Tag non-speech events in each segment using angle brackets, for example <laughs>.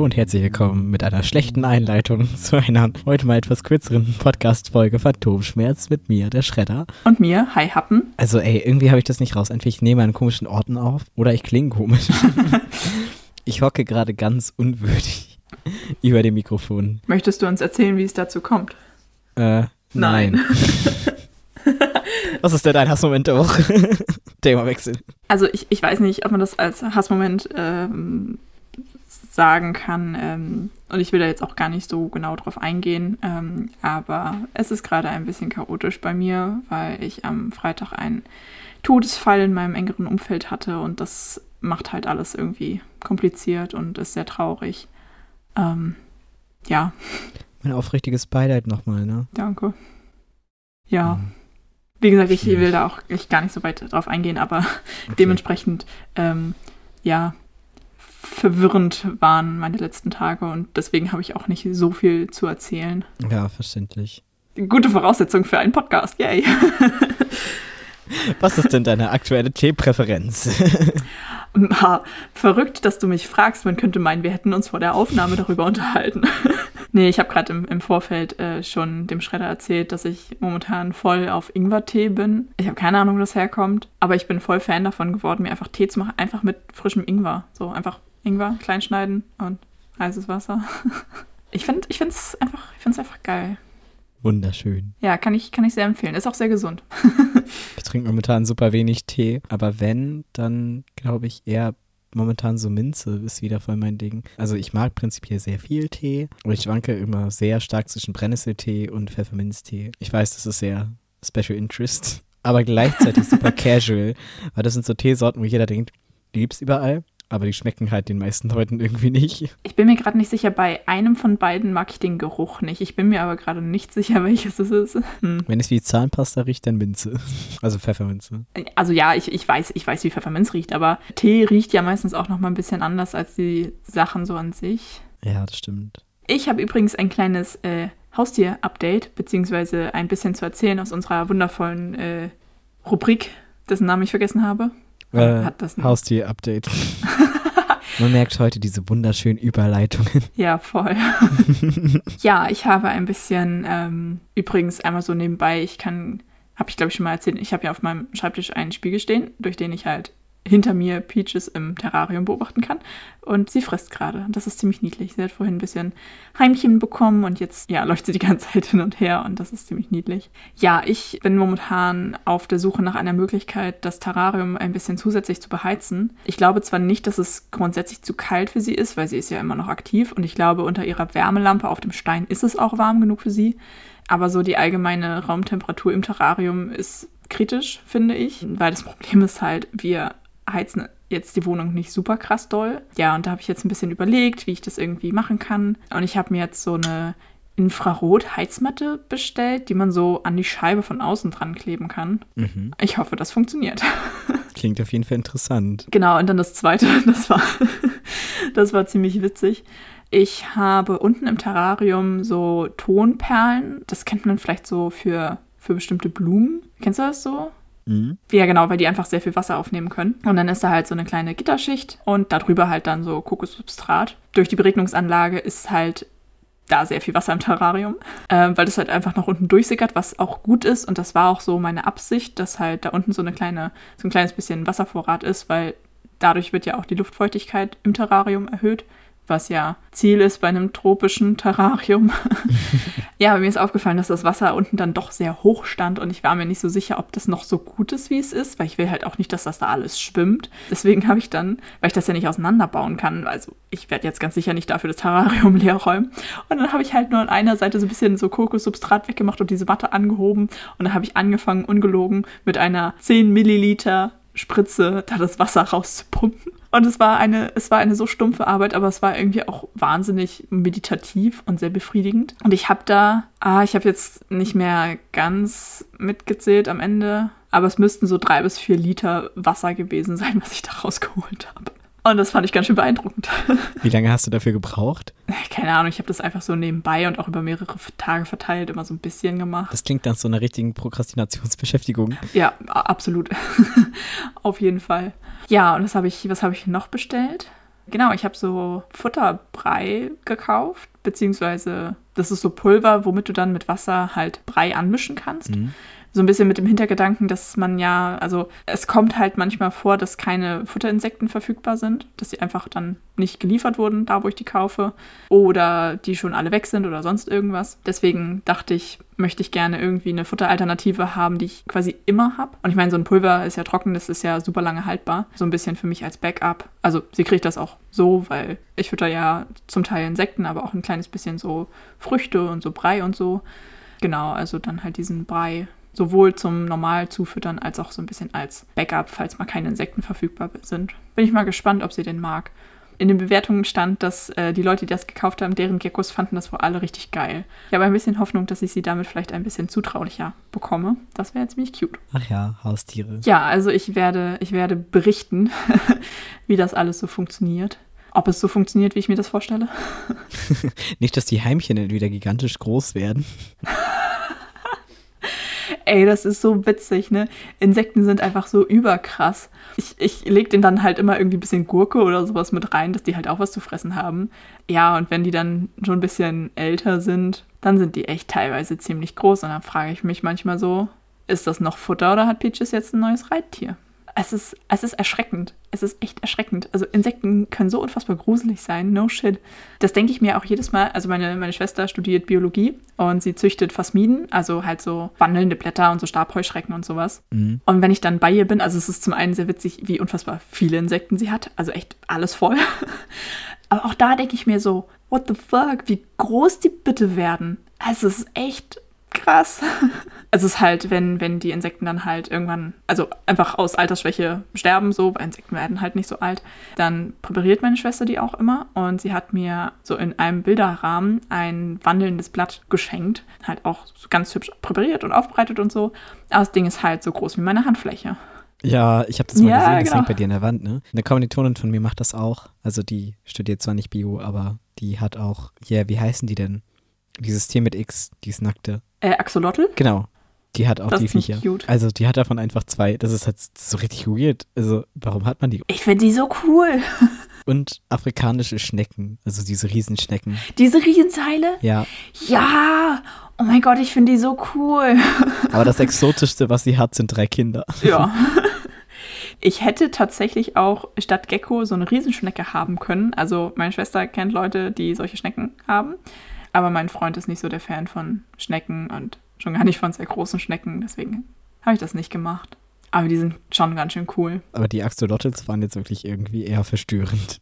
Hallo und herzlich willkommen mit einer schlechten Einleitung <laughs> zu einer heute mal etwas kürzeren Podcast-Folge Phantomschmerz mit mir, der Schredder. Und mir, Hi Happen. Also ey, irgendwie habe ich das nicht raus. Entweder ich nehme einen komischen Orten auf oder ich klinge komisch. <laughs> ich hocke gerade ganz unwürdig <laughs> über dem Mikrofon. Möchtest du uns erzählen, wie es dazu kommt? Äh, nein. Was ist denn dein Hassmoment der Woche? Themawechsel. Also ich, ich weiß nicht, ob man das als Hassmoment ähm, sagen kann. Ähm, und ich will da jetzt auch gar nicht so genau drauf eingehen. Ähm, aber es ist gerade ein bisschen chaotisch bei mir, weil ich am Freitag einen Todesfall in meinem engeren Umfeld hatte und das macht halt alles irgendwie kompliziert und ist sehr traurig. Ähm, ja. Mein aufrichtiges Beileid nochmal, ne? Danke. Ja. Mhm. Wie gesagt, ich will da auch ich gar nicht so weit drauf eingehen, aber okay. dementsprechend, ähm, ja, verwirrend waren meine letzten Tage und deswegen habe ich auch nicht so viel zu erzählen. Ja, verständlich. Gute Voraussetzung für einen Podcast, yay. <laughs> Was ist denn deine aktuelle Teepräferenz? <laughs> Verrückt, dass du mich fragst. Man könnte meinen, wir hätten uns vor der Aufnahme darüber unterhalten. <laughs> nee, ich habe gerade im, im, Vorfeld äh, schon dem Schredder erzählt, dass ich momentan voll auf Ingwer-Tee bin. Ich habe keine Ahnung, wo das herkommt, aber ich bin voll Fan davon geworden, mir einfach Tee zu machen, einfach mit frischem Ingwer. So einfach Ingwer klein schneiden und heißes Wasser. <laughs> Ich finde es einfach, einfach geil. Wunderschön. Ja, kann ich, kann ich sehr empfehlen. Ist auch sehr gesund. <laughs> ich trinke momentan super wenig Tee, aber wenn, dann glaube ich eher momentan so Minze ist wieder voll mein Ding. Also ich mag prinzipiell sehr viel Tee und ich schwanke immer sehr stark zwischen Brennnesseltee und Pfefferminztee. Ich weiß, das ist sehr Special Interest, aber gleichzeitig super <laughs> casual, weil das sind so Teesorten, wo jeder denkt, die gibt's überall. Aber die schmecken halt den meisten Leuten irgendwie nicht. Ich bin mir gerade nicht sicher, bei einem von beiden mag ich den Geruch nicht. Ich bin mir aber gerade nicht sicher, <laughs> welches es ist. Hm. Wenn es wie Zahnpasta riecht, dann Minze. Also Pfefferminze. Also ja, ich, ich, weiß, ich weiß, wie Pfefferminz riecht, aber Tee riecht ja meistens auch noch mal ein bisschen anders als die Sachen so an sich. Ja, das stimmt. Ich habe übrigens ein kleines äh, Haustier-Update, beziehungsweise ein bisschen zu erzählen aus unserer wundervollen äh, Rubrik, dessen Namen ich vergessen habe. Äh, hat das Haustier-Update. <laughs> Man merkt heute diese wunderschönen Überleitungen. <laughs> Ja, voll. <laughs> ja, ich habe ein bisschen, ähm, übrigens einmal so nebenbei, ich kann, habe ich glaube ich schon mal erzählt, ich habe ja auf meinem Schreibtisch einen Spiegel stehen, durch den ich halt hinter mir Peaches im Terrarium beobachten kann. Und sie frisst gerade. Das ist ziemlich niedlich. Sie hat vorhin ein bisschen Heimchen bekommen und jetzt ja, läuft sie die ganze <laughs> Zeit hin und her und das ist ziemlich niedlich. Ja, ich bin momentan auf der Suche nach einer Möglichkeit, das Terrarium ein bisschen zusätzlich zu beheizen. Ich glaube zwar nicht, dass es grundsätzlich zu kalt für sie ist, weil sie ist ja immer noch aktiv und ich glaube, unter ihrer Wärmelampe auf dem Stein ist es auch warm genug für sie. Aber so die allgemeine Raumtemperatur im Terrarium ist kritisch, finde ich, weil das Problem ist halt, wir heizen jetzt die Wohnung nicht super krass doll. Ja, und da habe ich jetzt ein bisschen überlegt, wie ich das irgendwie machen kann. Und ich habe mir jetzt so eine Infrarot-Heizmatte bestellt, die man so an die Scheibe von außen dran kleben kann. Mhm. Ich hoffe, das funktioniert. <laughs> Klingt auf jeden Fall interessant. Genau, und dann das zweite, <laughs> das war, das war ziemlich witzig. Ich habe unten im Terrarium so Tonperlen. Das kennt man vielleicht so für, für bestimmte Blumen. Kennst du das so? Mhm. Ja, genau, weil die einfach sehr viel Wasser aufnehmen können. Und dann ist da halt so eine kleine Gitterschicht und darüber halt dann so Kokossubstrat. Durch die Beregnungsanlage ist halt da sehr viel Wasser im Terrarium, <laughs> äh, weil das halt einfach nach unten durchsickert, was auch gut ist. Und das war auch so meine Absicht, dass halt da unten so eine kleine, so ein kleines bisschen Wasservorrat ist, weil dadurch wird ja auch die Luftfeuchtigkeit im Terrarium erhöht was ja Ziel ist bei einem tropischen Terrarium. <laughs> ja, aber mir ist aufgefallen, dass das Wasser unten dann doch sehr hoch stand und ich war mir nicht so sicher, ob das noch so gut ist, wie es ist, weil ich will halt auch nicht, dass das da alles schwimmt. Deswegen habe ich dann, weil ich das ja nicht auseinanderbauen kann, also ich werde jetzt ganz sicher nicht dafür das Terrarium <laughs> leer räumen. Und dann habe ich halt nur an einer Seite so ein bisschen so Kokossubstrat weggemacht und diese Matte angehoben und dann habe ich angefangen, ungelogen, mit einer 10 Milliliter Spritze da das Wasser rauszupumpen. Und es war eine, es war eine so stumpfe Arbeit, aber es war irgendwie auch wahnsinnig meditativ und sehr befriedigend. Und ich habe da, ah, ich habe jetzt nicht mehr ganz mitgezählt am Ende, aber es müssten so drei bis vier Liter Wasser gewesen sein, was ich da rausgeholt habe. Und das fand ich ganz schön beeindruckend. <laughs> Wie lange hast du dafür gebraucht? Keine Ahnung, ich habe das einfach so nebenbei und auch über mehrere Tage verteilt immer so ein bisschen gemacht. Das klingt nach so einer richtigen Prokrastinationsbeschäftigung. Ja, absolut. <laughs> Auf jeden Fall. Ja, und was habe ich, was ich noch bestellt? Genau, ich habe so Futterbrei gekauft, beziehungsweise das ist so Pulver, womit du dann mit Wasser halt Brei anmischen kannst. Mhm. So ein bisschen mit dem Hintergedanken, dass man ja, also es kommt halt manchmal vor, dass keine Futterinsekten verfügbar sind, dass sie einfach dann nicht geliefert wurden, da wo ich die kaufe, oder die schon alle weg sind oder sonst irgendwas. Deswegen dachte ich, möchte ich gerne irgendwie eine Futteralternative haben, die ich quasi immer habe. Und ich meine, so ein Pulver ist ja trocken, das ist ja super lange haltbar. So ein bisschen für mich als Backup. Also sie kriegt das auch so, weil ich fütter ja zum Teil Insekten, aber auch ein kleines bisschen so Früchte und so Brei und so. Genau, also dann halt diesen Brei sowohl zum normal zufüttern als auch so ein bisschen als Backup, falls mal keine Insekten verfügbar sind. Bin ich mal gespannt, ob sie den mag. In den Bewertungen stand, dass äh, die Leute, die das gekauft haben, deren Geckos fanden das wohl alle richtig geil. Ich habe ein bisschen Hoffnung, dass ich sie damit vielleicht ein bisschen zutraulicher bekomme. Das wäre ziemlich cute. Ach ja, Haustiere. Ja, also ich werde, ich werde berichten, <laughs> wie das alles so funktioniert. Ob es so funktioniert, wie ich mir das vorstelle. <laughs> Nicht, dass die Heimchen wieder gigantisch groß werden. <laughs> Ey, das ist so witzig, ne? Insekten sind einfach so überkrass. Ich, ich leg denen dann halt immer irgendwie ein bisschen Gurke oder sowas mit rein, dass die halt auch was zu fressen haben. Ja, und wenn die dann schon ein bisschen älter sind, dann sind die echt teilweise ziemlich groß. Und dann frage ich mich manchmal so, ist das noch Futter oder hat Peaches jetzt ein neues Reittier? Es ist, es ist erschreckend. Es ist echt erschreckend. Also Insekten können so unfassbar gruselig sein. No shit. Das denke ich mir auch jedes Mal. Also meine, meine Schwester studiert Biologie und sie züchtet Phasmiden, also halt so wandelnde Blätter und so Stabheuschrecken und sowas. Mhm. Und wenn ich dann bei ihr bin, also es ist zum einen sehr witzig, wie unfassbar viele Insekten sie hat. Also echt alles voll. <laughs> Aber auch da denke ich mir so, what the fuck, wie groß die bitte werden. Also es ist echt krass. Also <laughs> es ist halt, wenn, wenn die Insekten dann halt irgendwann, also einfach aus Altersschwäche sterben, so, weil Insekten werden halt nicht so alt, dann präpariert meine Schwester die auch immer und sie hat mir so in einem Bilderrahmen ein wandelndes Blatt geschenkt, halt auch ganz hübsch präpariert und aufbereitet und so. Aber das Ding ist halt so groß wie meine Handfläche. Ja, ich habe das mal Ja, gesehen, das genau. hängt bei dir in der Wand, ne? Eine Kommilitonin von mir macht das auch. Also die studiert zwar nicht Bio, aber die hat auch, ja, wie heißen die denn? Dieses Tier mit X, dieses nackte. Äh, Axolotl? Genau. Die hat auch Das die Viecher. cute. Also die hat davon einfach zwei. Das ist halt so richtig weird. Also warum hat man die? Ich finde die so cool. <laughs> Und afrikanische Schnecken, also diese Riesenschnecken. Diese Riesenteile? Ja, Ja! Oh mein Gott, ich finde die so cool. <laughs> aber das Exotischste, was sie hat, sind drei Kinder. Ja. <laughs> Ich hätte tatsächlich auch statt Gecko so eine Riesenschnecke haben können. Also meine Schwester kennt Leute, die solche Schnecken haben. Aber mein Freund ist nicht so der Fan von Schnecken und schon gar nicht von sehr großen Schnecken. Deswegen habe ich das nicht gemacht. Aber die sind schon ganz schön cool. Aber die Axolotls waren jetzt wirklich irgendwie eher verstörend.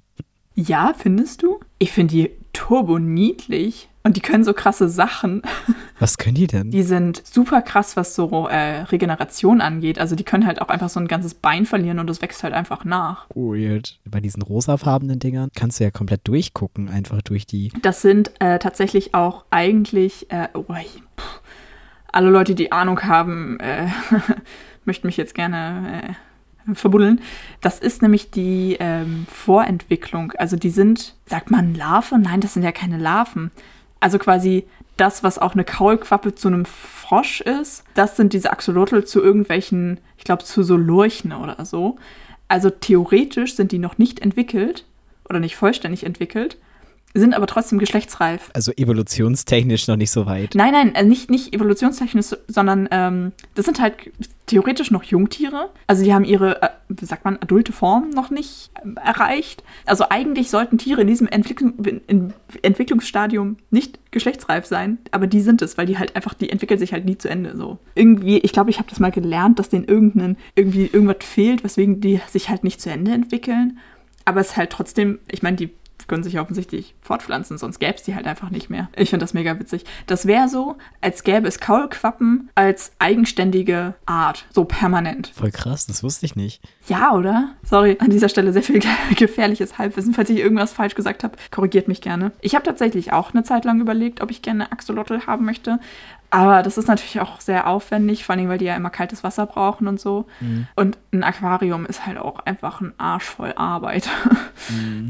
Ja, findest du? Ich finde die turbo niedlich. Und die können so krasse Sachen. <laughs> Was können die denn? Die sind super krass, was so äh, Regeneration angeht. Also die können halt auch einfach so ein ganzes Bein verlieren und es wächst halt einfach nach. Weird. Bei diesen rosafarbenen Dingern kannst du ja komplett durchgucken, einfach durch die. Das sind äh, tatsächlich auch eigentlich, äh, oh, pff, alle Leute, die Ahnung haben, äh, <laughs> möchten mich jetzt gerne äh, verbuddeln. Das ist nämlich die ähm, Vorentwicklung. Also die sind, sagt man Larve? Nein, das sind ja keine Larven. Also quasi das, was auch eine Kaulquappe zu einem Frosch ist, das sind diese Axolotl zu irgendwelchen, ich glaube, zu so Lurchen oder so. Also theoretisch sind die noch nicht entwickelt oder nicht vollständig entwickelt, sind aber trotzdem geschlechtsreif. Also evolutionstechnisch noch nicht so weit. Nein, nein, äh, nicht, nicht evolutionstechnisch, sondern ähm, das sind halt theoretisch noch Jungtiere. Also die haben ihre, äh, wie sagt man, adulte Form noch nicht ähm, erreicht. Also eigentlich sollten Tiere in diesem Entwicklung, in Entwicklungsstadium nicht geschlechtsreif sein, aber die sind es, weil die halt einfach, die entwickeln sich halt nie zu Ende so. Irgendwie, ich glaube, ich habe das mal gelernt, dass denen irgendeinen, irgendwie irgendwas fehlt, weswegen die sich halt nicht zu Ende entwickeln. Aber es ist halt trotzdem, ich meine, die können sich offensichtlich fortpflanzen, sonst gäbe es die halt einfach nicht mehr. Ich finde das mega witzig. Das wäre so, als gäbe es Kaulquappen als eigenständige Art, so permanent. Voll krass, das wusste ich nicht. Ja, oder? Sorry, an dieser Stelle sehr viel <laughs> gefährliches Halbwissen. Falls ich irgendwas falsch gesagt habe, korrigiert mich gerne. Ich habe tatsächlich auch eine Zeit lang überlegt, ob ich gerne Axolotl haben möchte. Aber das ist natürlich auch sehr aufwendig, vor allem, weil die ja immer kaltes Wasser brauchen und so. Und ein Aquarium ist halt auch einfach ein Arsch voll Arbeit. <laughs>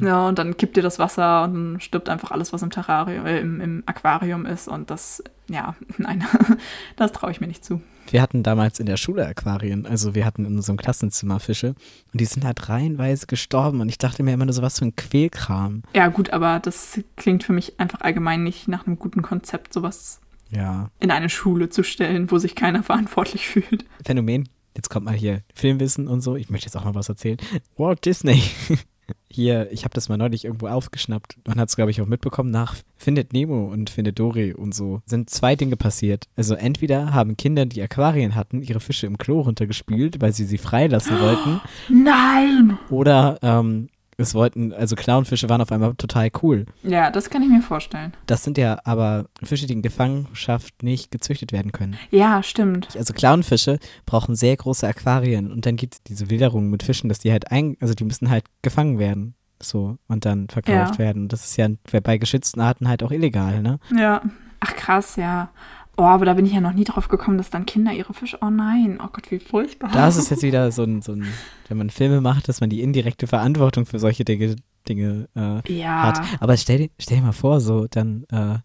Ja, und dann kippt dir das Wasser und dann stirbt einfach alles, was im Terrarium, äh, im, im Aquarium ist. Und das ja, <laughs> nein, <laughs> das traue ich mir nicht zu. Wir hatten damals in der Schule Aquarien, also wir hatten in unserem Klassenzimmer Fische und die sind halt reihenweise gestorben und ich dachte mir immer nur so was für ein Quälkram. Ja, gut, aber das klingt für mich einfach allgemein nicht nach einem guten Konzept, sowas Ja. in eine Schule zu stellen, wo sich keiner verantwortlich fühlt. Phänomen. Jetzt kommt mal hier Filmwissen und so. Ich möchte jetzt auch mal was erzählen. Walt Disney. <laughs> Hier, ich habe das mal neulich irgendwo aufgeschnappt. Man hat es, glaube ich, auch mitbekommen. Nach Findet Nemo und Findet Dory und so sind zwei Dinge passiert. Also entweder haben Kinder, die Aquarien hatten, ihre Fische im Klo runtergespült, weil sie sie freilassen wollten. <gasps> Nein! Oder ähm, es wollten, also Clownfische waren auf einmal total cool. Ja, das kann ich mir vorstellen. Das sind ja aber Fische, die in Gefangenschaft nicht gezüchtet werden können. Ja, stimmt. Also Clownfische brauchen sehr große Aquarien und dann gibt es diese Wilderung mit Fischen, dass die halt ein, also die müssen halt gefangen werden. So, und dann verkauft Ja. werden. Das ist ja bei geschützten Arten halt auch illegal, ne? Ja. Ach krass, ja. Oh, aber da bin ich ja noch nie drauf gekommen, dass dann Kinder ihre Fische. Oh nein, oh Gott, wie furchtbar. Da ist es jetzt wieder so ein, so ein, wenn man Filme macht, dass man die indirekte Verantwortung für solche Dinge, Dinge äh, ja. hat. Aber stell, dir- stell dir mal vor, so, dann äh,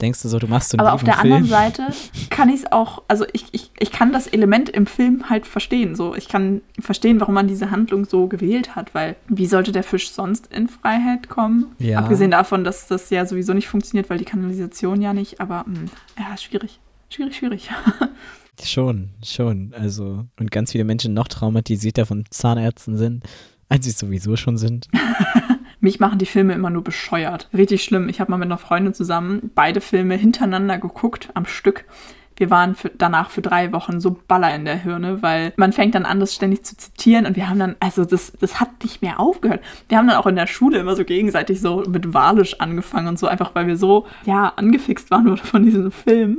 denkst du so, du machst so einen Aber auf der Film. anderen Seite kann ich es auch, also ich, ich, ich kann das Element im Film halt verstehen. So, ich kann verstehen, warum man diese Handlung so gewählt hat, weil wie sollte der Fisch sonst in Freiheit kommen? Ja. Abgesehen davon, dass das ja sowieso nicht funktioniert, weil die Kanalisation ja nicht, aber mh, ja, schwierig. Schwierig, schwierig. <laughs> Schon, schon. Also, und ganz viele Menschen noch traumatisierter von Zahnärzten sind, als sie sowieso schon sind. <laughs> Mich machen die Filme immer nur bescheuert. Richtig schlimm. Ich habe mal mit einer Freundin zusammen beide Filme hintereinander geguckt, am Stück. Wir waren für, danach für drei Wochen so Baller in der Hirne, weil man fängt dann an, das ständig zu zitieren und wir haben dann, also das, das hat nicht mehr aufgehört. Wir haben dann auch in der Schule immer so gegenseitig so mit Walisch angefangen und so, einfach weil wir so, ja, angefixt waren <laughs> von diesem Film.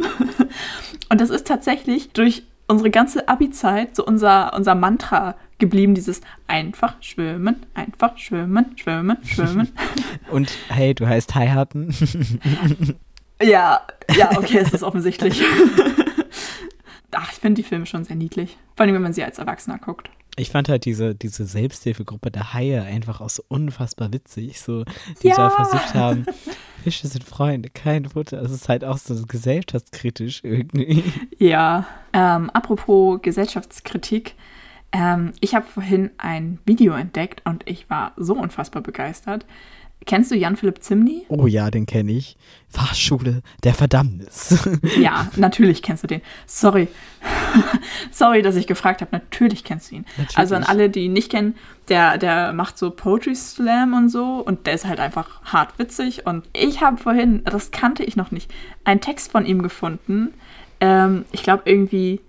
Und das ist tatsächlich durch unsere ganze Abi-Zeit so unser, unser Mantra geblieben, dieses einfach schwimmen, einfach schwimmen, schwimmen, schwimmen. <laughs> Und hey, du heißt heiraten. <laughs> ja, ja, okay, es ist offensichtlich. <laughs> Ach, ich finde die Filme schon sehr niedlich. Vor allem, wenn man sie als Erwachsener guckt. Ich fand halt diese, diese Selbsthilfegruppe der Haie einfach auch so unfassbar witzig, so, die Ja. da versucht haben, Fische sind Freunde, kein Futter. Es ist halt auch so gesellschaftskritisch irgendwie. Ja. Ähm, apropos Gesellschaftskritik. Ähm, ich habe vorhin ein Video entdeckt und ich war so unfassbar begeistert. Kennst du Jan-Philipp Zimny? Oh ja, den kenne ich. Fahrschule der Verdammnis. <laughs> Ja, natürlich kennst du den. Sorry. <laughs> Sorry, dass ich gefragt habe. Natürlich kennst du ihn. Natürlich. Also an alle, die ihn nicht kennen, der, der macht so Poetry Slam und so und der ist halt einfach hart witzig. Und ich habe vorhin, das kannte ich noch nicht, einen Text von ihm gefunden. Ähm, ich glaube irgendwie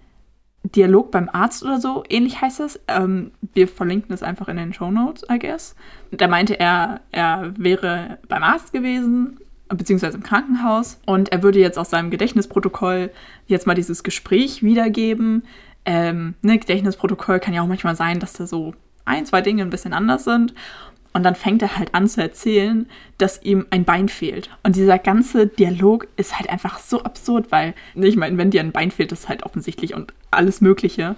Dialog beim Arzt oder so, ähnlich heißt es. Ähm, wir verlinken das einfach in den Show Notes, I guess. Da meinte er, er wäre beim Arzt gewesen, beziehungsweise im Krankenhaus, und er würde jetzt aus seinem Gedächtnisprotokoll jetzt mal dieses Gespräch wiedergeben. Ähm, ne, Gedächtnisprotokoll kann ja auch manchmal sein, dass da so ein, zwei Dinge ein bisschen anders sind. Und dann fängt er halt an zu erzählen, dass ihm ein Bein fehlt. Und dieser ganze Dialog ist halt einfach so absurd, weil, ne, ich meine, wenn dir ein Bein fehlt, ist halt offensichtlich und alles Mögliche.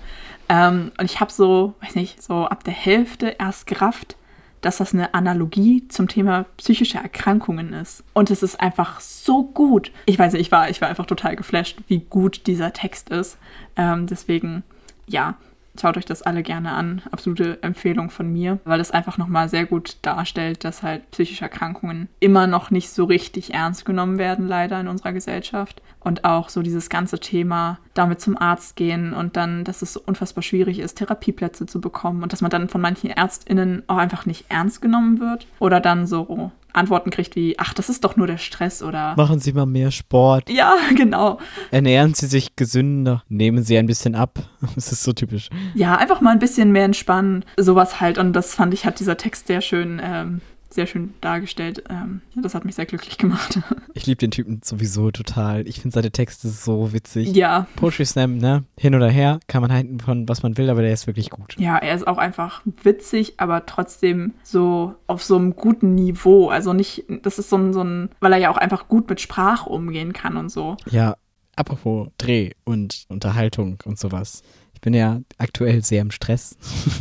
Ähm, und ich habe so, weiß nicht, so ab der Hälfte erst gerafft, dass das eine Analogie zum Thema psychische Erkrankungen ist. Und es ist einfach so gut. Ich weiß nicht, ich war, ich war einfach total geflasht, wie gut dieser Text ist. Ähm, deswegen, ja, schaut euch das alle gerne an. Absolute Empfehlung von mir, weil es einfach nochmal sehr gut darstellt, dass halt psychische Erkrankungen immer noch nicht so richtig ernst genommen werden, leider in unserer Gesellschaft. Und auch so dieses ganze Thema, damit zum Arzt gehen und dann, dass es so unfassbar schwierig ist, Therapieplätze zu bekommen und dass man dann von manchen ÄrztInnen auch einfach nicht ernst genommen wird. Oder dann so Antworten kriegt wie, ach, das ist doch nur der Stress oder. Machen Sie mal mehr Sport. Ja, <laughs> genau. Ernähren Sie sich gesünder. Nehmen Sie ein bisschen ab. <laughs> Das ist so typisch. Ja, einfach mal ein bisschen mehr entspannen. Sowas halt. Und das fand ich, hat dieser Text sehr schön, ähm, sehr schön dargestellt. Ähm, das hat mich sehr glücklich gemacht. <laughs> Ich liebe den Typen sowieso total. Ich finde seine Texte so witzig. ja. Poetry Slam, ne? Hin oder her, kann man halten von was man will, aber der ist wirklich gut. Ja, er ist auch einfach witzig, aber trotzdem so auf so einem guten Niveau. Also nicht, das ist so ein, so ein, weil er ja auch einfach gut mit Sprache umgehen kann und so. Ja, apropos Dreh und Unterhaltung und sowas. Ich bin ja aktuell sehr im Stress.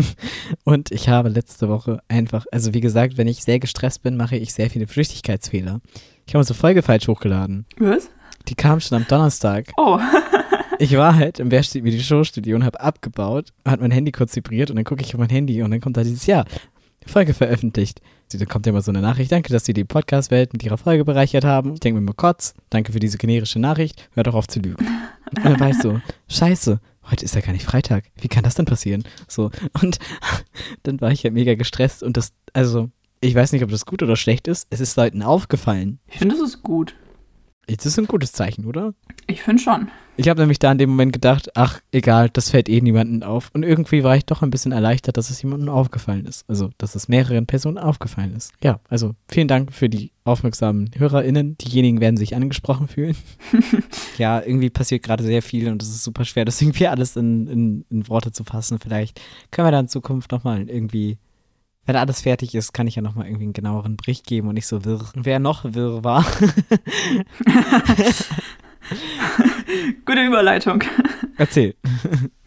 <laughs> und ich habe letzte Woche einfach, also wie gesagt, wenn ich sehr gestresst bin, mache ich sehr viele Flüchtigkeitsfehler. Ich habe unsere Folge falsch hochgeladen. Was? Die kam schon am Donnerstag. Oh. <laughs> Ich war halt im Wer steht mir die Showstudio und habe abgebaut, hat mein Handy kurz vibriert und dann gucke ich auf mein Handy und dann kommt da dieses Jahr Folge veröffentlicht. Da kommt ja immer so eine Nachricht, danke, dass Sie die Podcast-Welt mit Ihrer Folge bereichert haben. Ich denke mir mal kurz, danke für diese generische Nachricht, hör doch auf zu lügen. Und dann war ich so, scheiße, heute ist ja gar nicht Freitag. Wie kann das denn passieren? So, und <laughs> dann war ich ja mega gestresst und das, also, ich weiß nicht, ob das gut oder schlecht ist. Es ist Leuten aufgefallen. Ich finde, das ist gut. Das ist ein gutes Zeichen, oder? Ich finde schon. Ich habe nämlich da in dem Moment gedacht, ach, egal, das fällt eh niemandem auf. Und irgendwie war ich doch ein bisschen erleichtert, dass es jemandem aufgefallen ist. Also, dass es mehreren Personen aufgefallen ist. Ja, also vielen Dank für die aufmerksamen HörerInnen. Diejenigen werden sich angesprochen fühlen. <laughs> ja, irgendwie passiert gerade sehr viel und es ist super schwer, das irgendwie alles in, in, in Worte zu fassen. Vielleicht können wir da in Zukunft nochmal irgendwie wenn alles fertig ist, kann ich ja nochmal irgendwie einen genaueren Bericht geben und nicht so wirr. Wer noch wirr war. <laughs> Gute Überleitung. Erzähl.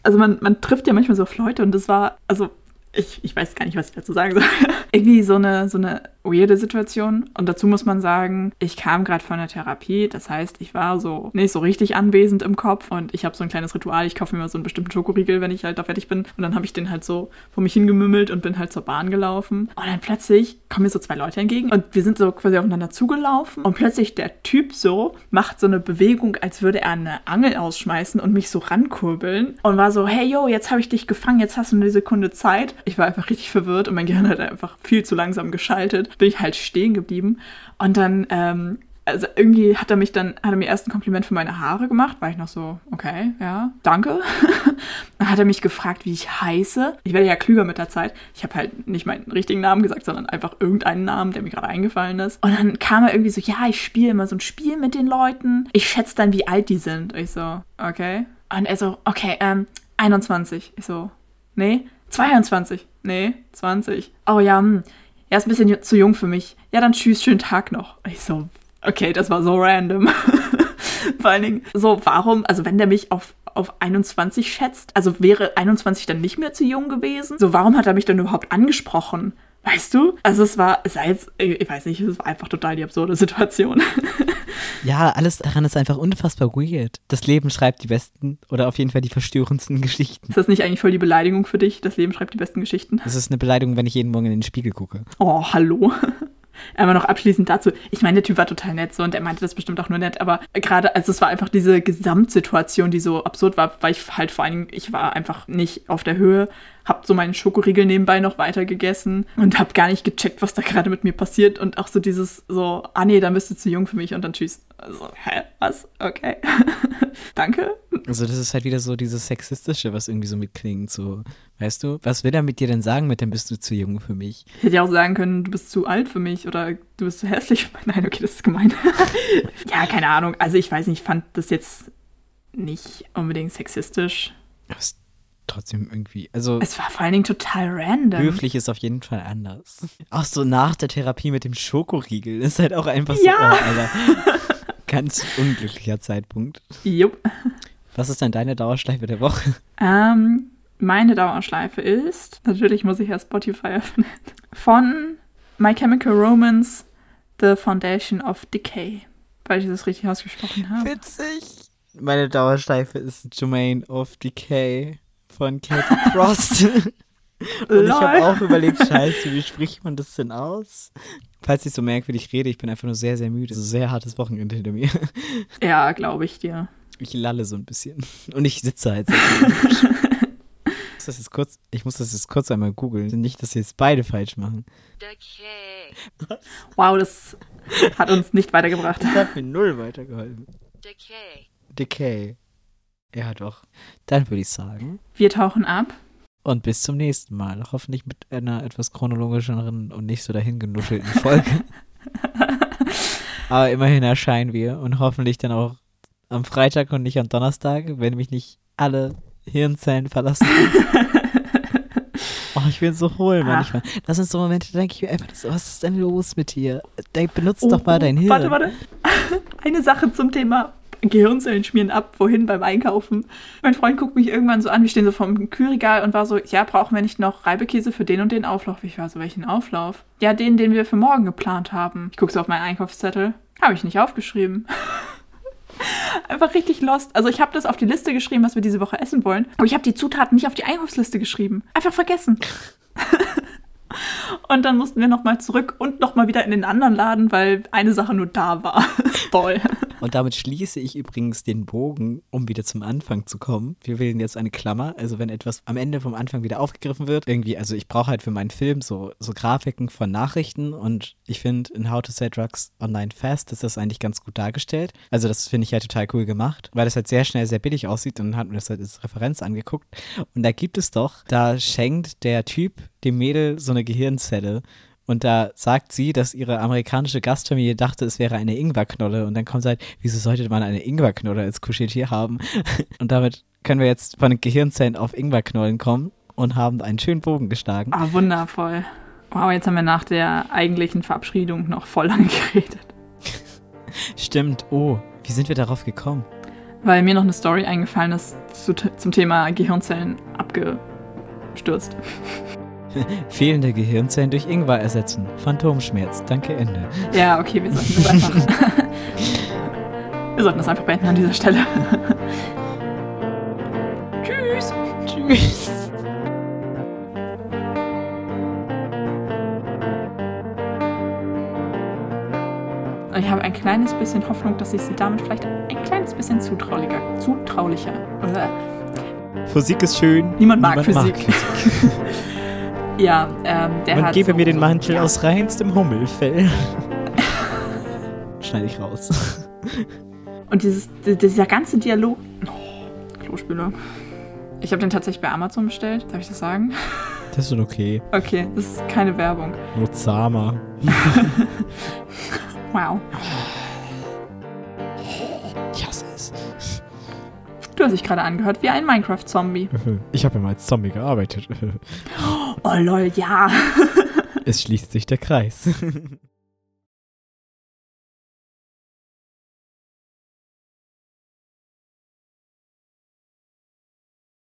Also man, man trifft ja manchmal so auf Leute und das war, also ich, ich weiß gar nicht, was ich dazu sagen soll. <laughs> Irgendwie so eine, so eine weirde Situation. Und dazu muss man sagen, ich kam gerade von der Therapie. Das heißt, ich war so nicht so richtig anwesend im Kopf. Und ich habe so ein kleines Ritual. Ich kaufe mir mal so einen bestimmten Schokoriegel, wenn ich halt da fertig bin. Und dann habe ich den halt so vor mich hingemümmelt und bin halt zur Bahn gelaufen. Und dann plötzlich kommen mir so zwei Leute entgegen. Und wir sind so quasi aufeinander zugelaufen. Und plötzlich der Typ so macht so eine Bewegung, als würde er eine Angel ausschmeißen und mich so rankurbeln. Und war so, hey, yo, jetzt habe ich dich gefangen. Jetzt hast du eine Sekunde Zeit. Ich war einfach richtig verwirrt und mein Gehirn hat einfach viel zu langsam geschaltet. Bin ich halt stehen geblieben. Und dann, ähm, also irgendwie hat er mich dann, hat er mir erst ein Kompliment für meine Haare gemacht, war ich noch so, okay, ja, danke. <laughs> dann hat er mich gefragt, wie ich heiße. Ich werde ja klüger mit der Zeit. Ich habe halt nicht meinen richtigen Namen gesagt, sondern einfach irgendeinen Namen, der mir gerade eingefallen ist. Und dann kam er irgendwie so, ja, ich spiele immer so ein Spiel mit den Leuten. Ich schätze dann, wie alt die sind. Ich so, okay. Und er so, okay, ähm, 21. Ich so, nee, 22. Nee, 20. Oh ja, hm. Er ist ein bisschen zu jung für mich. Ja, dann tschüss, schönen Tag noch. Ich so, okay, das war so random. <laughs> Vor allen Dingen, so, warum, also wenn der mich auf, auf 21 schätzt, also wäre 21 dann nicht mehr zu jung gewesen? So, warum hat er mich dann überhaupt angesprochen? Weißt du? Also es war, es war jetzt, ich weiß nicht, es war einfach total die absurde Situation. <laughs> Ja, alles daran ist einfach unfassbar weird. Das Leben schreibt die besten oder auf jeden Fall die verstörendsten Geschichten. Ist das nicht eigentlich voll die Beleidigung für dich? Das Leben schreibt die besten Geschichten. Das ist eine Beleidigung, wenn ich jeden Morgen in den Spiegel gucke. Oh, hallo. <laughs> Aber noch abschließend dazu, ich meine, der Typ war total nett so und er meinte das bestimmt auch nur nett, aber gerade, also es war einfach diese Gesamtsituation, die so absurd war, weil ich halt vor allen Dingen, ich war einfach nicht auf der Höhe, hab so meinen Schokoriegel nebenbei noch weiter gegessen und hab gar nicht gecheckt, was da gerade mit mir passiert und auch so dieses so, ah nee, dann bist du zu jung für mich und dann tschüss. Also, hä, was? Okay. <laughs> Danke. Also das ist halt wieder so dieses Sexistische, was irgendwie so mitklingt, so, weißt du, was will er mit dir denn sagen mit, dann bist du zu jung für mich? Ich hätte ja auch sagen können, du bist zu alt für mich oder du bist zu hässlich. Nein, okay, das ist gemein. <laughs> ja, keine Ahnung. Also ich weiß nicht, ich fand das jetzt nicht unbedingt sexistisch. Ist trotzdem irgendwie, also. Es war vor allen Dingen total random. Höflich ist auf jeden Fall anders. Auch so nach der Therapie mit dem Schokoriegel <laughs> ist halt auch einfach so, Ja. oh, Alter. <laughs> Ganz unglücklicher Zeitpunkt. Jupp. Was ist denn deine Dauerschleife der Woche? Ähm, meine Dauerschleife ist, natürlich muss ich ja Spotify öffnen, von My Chemical Romance, The Foundation of Decay. Weil ich das richtig ausgesprochen habe. Witzig. Meine Dauerschleife ist Jermaine of Decay von Katie Frost. <laughs> Und ich habe auch überlegt, scheiße, wie spricht man das denn aus? Falls ich so merkwürdig rede, ich bin einfach nur sehr, sehr müde. So sehr hartes Wochenende hinter mir. <laughs> Ja, glaube ich dir. Ich lalle so ein bisschen. Und ich sitze halt. <laughs> muss das jetzt kurz, ich muss das jetzt kurz einmal googeln. Nicht, dass wir jetzt beide falsch machen. Decay. Wow, das hat uns nicht weitergebracht. Das hat mir null weitergeholfen. Decay. Decay. Ja, doch. Dann würde ich sagen. Wir tauchen ab. Und bis zum nächsten Mal. Hoffentlich mit einer etwas chronologischeren und nicht so dahingenuschelten Folge. <laughs> Aber immerhin erscheinen wir und hoffentlich dann auch am Freitag und nicht am Donnerstag, wenn mich nicht alle Hirnzellen verlassen. <laughs> oh, ich bin so hohl manchmal. Das sind so Momente, da denke ich mir einfach, so, was ist denn los mit dir? Benutzt doch mal dein Hirn. Oh, Warte, warte. <laughs> Eine Sache zum Thema Gehirnzellen schmieren ab, wohin beim Einkaufen. Mein Freund guckt mich irgendwann so an, wir stehen so vom Kühlregal und war so, ja, brauchen wir nicht noch Reibekäse für den und den Auflauf? Ich war so, welchen Auflauf? Ja, den, den wir für morgen geplant haben. Ich gucke so auf meinen Einkaufszettel. Habe ich nicht aufgeschrieben. <laughs> Einfach richtig lost. Also ich habe das auf die Liste geschrieben, was wir diese Woche essen wollen. Aber ich habe die Zutaten nicht auf die Einkaufsliste geschrieben. Einfach vergessen. <laughs> Und dann mussten wir nochmal zurück und nochmal wieder in den anderen Laden, weil eine Sache nur da war. <laughs> Toll. Und damit schließe ich übrigens den Bogen, um wieder zum Anfang zu kommen. Wir wählen jetzt eine Klammer. Also wenn etwas am Ende vom Anfang wieder aufgegriffen wird, irgendwie, also ich brauche halt für meinen Film so, so Grafiken von Nachrichten und ich finde in How to Sell Drugs Online Fast ist das eigentlich ganz gut dargestellt. Also das finde ich halt total cool gemacht, weil das halt sehr schnell sehr billig aussieht und hat mir das halt als Referenz angeguckt. Und da gibt es doch, da schenkt der Typ dem Mädel so eine Gehirnzelle. Und da sagt sie, dass ihre amerikanische Gastfamilie dachte, es wäre eine Ingwerknolle. Und dann kommt sie halt, wieso sollte man eine Ingwerknolle als Kuscheltier haben? <laughs> Und damit können wir jetzt von den Gehirnzellen auf Ingwerknollen kommen und haben einen schönen Bogen geschlagen. Ah, wundervoll. Wow, jetzt haben wir nach der eigentlichen Verabschiedung noch voll <laughs> lang geredet. Stimmt, oh, wie sind wir darauf gekommen? Weil mir noch eine Story eingefallen ist zu, zum Thema Gehirnzellen abgestürzt. <laughs> <laughs> Fehlende Gehirnzellen durch Ingwer ersetzen. Phantomschmerz. Danke, Ende. Ja, okay, wir sollten das einfach. <laughs> wir sollten das einfach beenden an dieser Stelle. <laughs> Tschüss. Tschüss. Ich habe ein kleines bisschen Hoffnung, dass ich sie damit vielleicht ein kleines bisschen zutraulicher, zutraulicher. Physik ist schön. Niemand mag Physik. Ja, ähm, der Man hat gebe so, mir den Mantel ja. aus reinstem Hummelfell. <laughs> Schneide ich raus. <laughs> Und dieses, di- dieser ganze Dialog. Oh, Klospüler. Ich habe den tatsächlich bei Amazon bestellt. Darf ich das sagen? <laughs> Das ist schon okay. Okay, das ist keine Werbung. Nur zahmer. Wow. Ich hasse es. Du hast dich gerade angehört wie ein Minecraft-Zombie. Ich habe ja mal als Zombie gearbeitet. Oh lol, ja. <laughs> Es schließt sich der Kreis. <laughs>